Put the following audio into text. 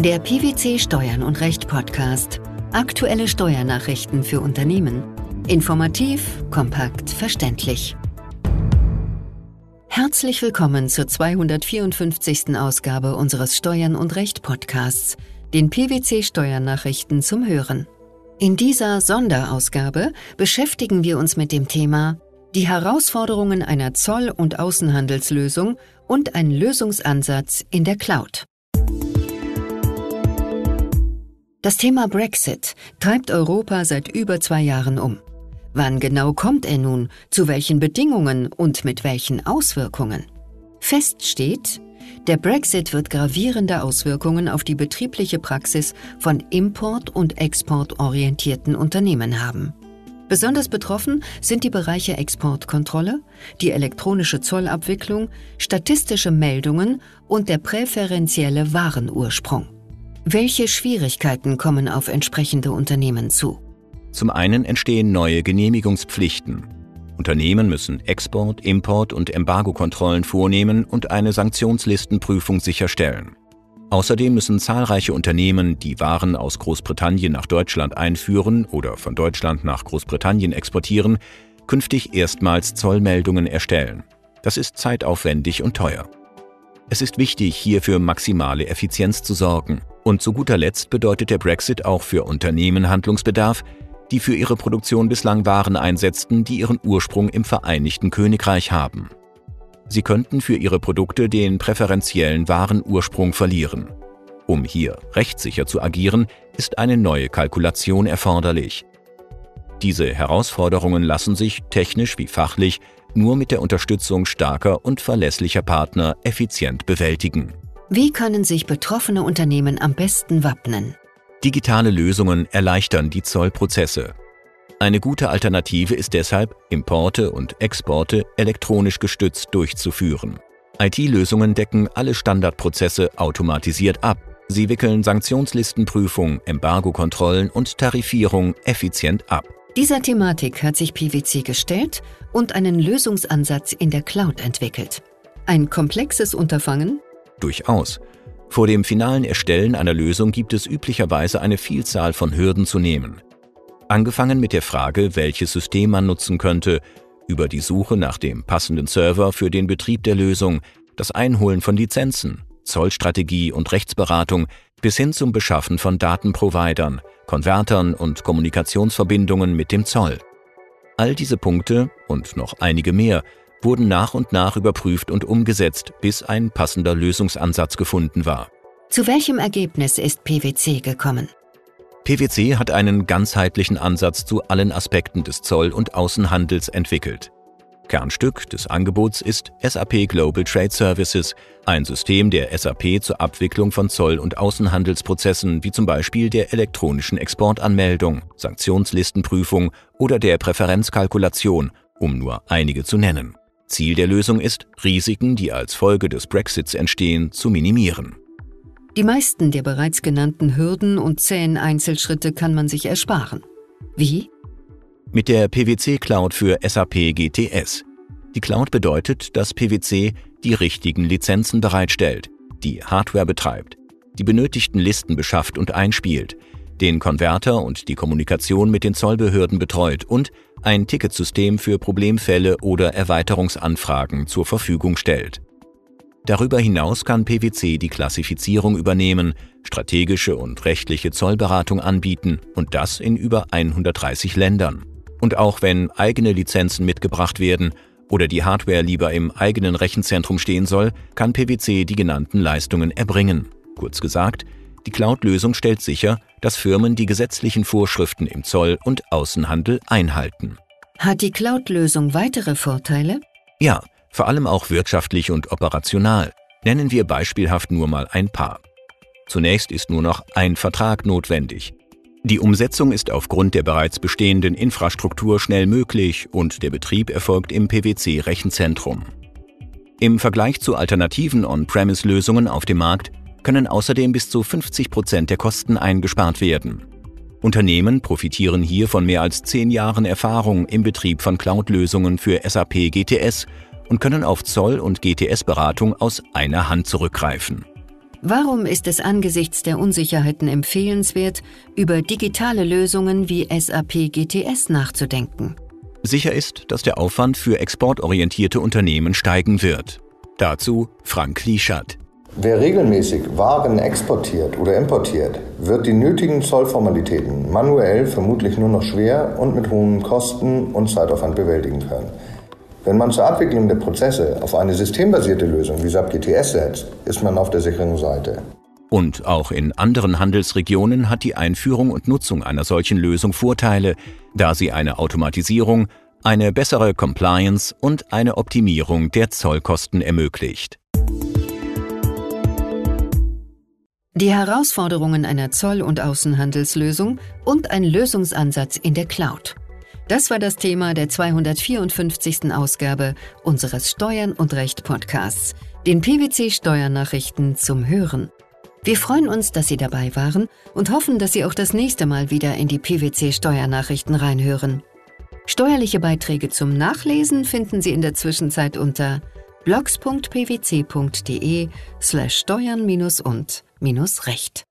Der PwC Steuern und Recht Podcast. Aktuelle Steuernachrichten für Unternehmen. Informativ, kompakt, verständlich. Herzlich willkommen zur 254. Ausgabe unseres Steuern und Recht Podcasts, den PwC Steuernachrichten zum Hören. In dieser Sonderausgabe beschäftigen wir uns mit dem Thema die Herausforderungen einer Zoll- und Außenhandelslösung und ein Lösungsansatz in der Cloud. Das Thema Brexit treibt Europa seit über zwei Jahren um. Wann genau kommt er nun, zu welchen Bedingungen und mit welchen Auswirkungen? Fest steht, der Brexit wird gravierende Auswirkungen auf die betriebliche Praxis von import- und exportorientierten Unternehmen haben. Besonders betroffen sind die Bereiche Exportkontrolle, die elektronische Zollabwicklung, statistische Meldungen und der präferentielle Warenursprung. Welche Schwierigkeiten kommen auf entsprechende Unternehmen zu? Zum einen entstehen neue Genehmigungspflichten. Unternehmen müssen Export-, Import- und Embargokontrollen vornehmen und eine Sanktionslistenprüfung sicherstellen. Außerdem müssen zahlreiche Unternehmen, die Waren aus Großbritannien nach Deutschland einführen oder von Deutschland nach Großbritannien exportieren, künftig erstmals Zollmeldungen erstellen. Das ist zeitaufwendig und teuer. Es ist wichtig, hier für maximale Effizienz zu sorgen. Und zu guter Letzt bedeutet der Brexit auch für Unternehmen Handlungsbedarf, die für ihre Produktion bislang Waren einsetzten, die ihren Ursprung im Vereinigten Königreich haben. Sie könnten für ihre Produkte den präferentiellen Warenursprung verlieren. Um hier rechtssicher zu agieren, ist eine neue Kalkulation erforderlich. Diese Herausforderungen lassen sich, technisch wie fachlich, nur mit der Unterstützung starker und verlässlicher Partner effizient bewältigen. Wie können sich betroffene Unternehmen am besten wappnen? Digitale Lösungen erleichtern die Zollprozesse. Eine gute Alternative ist deshalb, Importe und Exporte elektronisch gestützt durchzuführen. IT-Lösungen decken alle Standardprozesse automatisiert ab. Sie wickeln Sanktionslistenprüfung, Embargokontrollen und Tarifierung effizient ab. Dieser Thematik hat sich PwC gestellt und einen Lösungsansatz in der Cloud entwickelt. Ein komplexes Unterfangen? Durchaus. Vor dem finalen Erstellen einer Lösung gibt es üblicherweise eine Vielzahl von Hürden zu nehmen. Angefangen mit der Frage, welches System man nutzen könnte, über die Suche nach dem passenden Server für den Betrieb der Lösung, das Einholen von Lizenzen, Zollstrategie und Rechtsberatung bis hin zum Beschaffen von Datenprovidern, Konvertern und Kommunikationsverbindungen mit dem Zoll. All diese Punkte und noch einige mehr wurden nach und nach überprüft und umgesetzt, bis ein passender Lösungsansatz gefunden war. Zu welchem Ergebnis ist PwC gekommen? PwC hat einen ganzheitlichen Ansatz zu allen Aspekten des Zoll- und Außenhandels entwickelt. Kernstück des Angebots ist SAP Global Trade Services, ein System der SAP zur Abwicklung von Zoll- und Außenhandelsprozessen wie zum Beispiel der elektronischen Exportanmeldung, Sanktionslistenprüfung oder der Präferenzkalkulation, um nur einige zu nennen. Ziel der Lösung ist, Risiken, die als Folge des Brexits entstehen, zu minimieren. Die meisten der bereits genannten Hürden und zähen Einzelschritte kann man sich ersparen. Wie? Mit der PwC Cloud für SAP GTS. Die Cloud bedeutet, dass PwC die richtigen Lizenzen bereitstellt, die Hardware betreibt, die benötigten Listen beschafft und einspielt, den Konverter und die Kommunikation mit den Zollbehörden betreut und ein Ticketsystem für Problemfälle oder Erweiterungsanfragen zur Verfügung stellt. Darüber hinaus kann PwC die Klassifizierung übernehmen, strategische und rechtliche Zollberatung anbieten und das in über 130 Ländern. Und auch wenn eigene Lizenzen mitgebracht werden oder die Hardware lieber im eigenen Rechenzentrum stehen soll, kann PwC die genannten Leistungen erbringen. Kurz gesagt, die Cloud-Lösung stellt sicher, dass Firmen die gesetzlichen Vorschriften im Zoll- und Außenhandel einhalten. Hat die Cloud-Lösung weitere Vorteile? Ja, vor allem auch wirtschaftlich und operational. Nennen wir beispielhaft nur mal ein paar. Zunächst ist nur noch ein Vertrag notwendig. Die Umsetzung ist aufgrund der bereits bestehenden Infrastruktur schnell möglich und der Betrieb erfolgt im PwC-Rechenzentrum. Im Vergleich zu alternativen On-Premise-Lösungen auf dem Markt können außerdem bis zu 50 Prozent der Kosten eingespart werden. Unternehmen profitieren hier von mehr als zehn Jahren Erfahrung im Betrieb von Cloud-Lösungen für SAP GTS und können auf Zoll- und GTS-Beratung aus einer Hand zurückgreifen. Warum ist es angesichts der Unsicherheiten empfehlenswert, über digitale Lösungen wie SAP GTS nachzudenken? Sicher ist, dass der Aufwand für exportorientierte Unternehmen steigen wird. Dazu Frank Lieschert. Wer regelmäßig Waren exportiert oder importiert, wird die nötigen Zollformalitäten manuell vermutlich nur noch schwer und mit hohen Kosten und Zeitaufwand bewältigen können. Wenn man zur Abwicklung der Prozesse auf eine systembasierte Lösung wie SAP GTS setzt, ist man auf der sicheren Seite. Und auch in anderen Handelsregionen hat die Einführung und Nutzung einer solchen Lösung Vorteile, da sie eine Automatisierung, eine bessere Compliance und eine Optimierung der Zollkosten ermöglicht. Die Herausforderungen einer Zoll- und Außenhandelslösung und ein Lösungsansatz in der Cloud. Das war das Thema der 254. Ausgabe unseres Steuern und Recht Podcasts, den PwC Steuernachrichten zum Hören. Wir freuen uns, dass Sie dabei waren und hoffen, dass Sie auch das nächste Mal wieder in die PwC Steuernachrichten reinhören. Steuerliche Beiträge zum Nachlesen finden Sie in der Zwischenzeit unter blogs.pwc.de slash steuern und recht.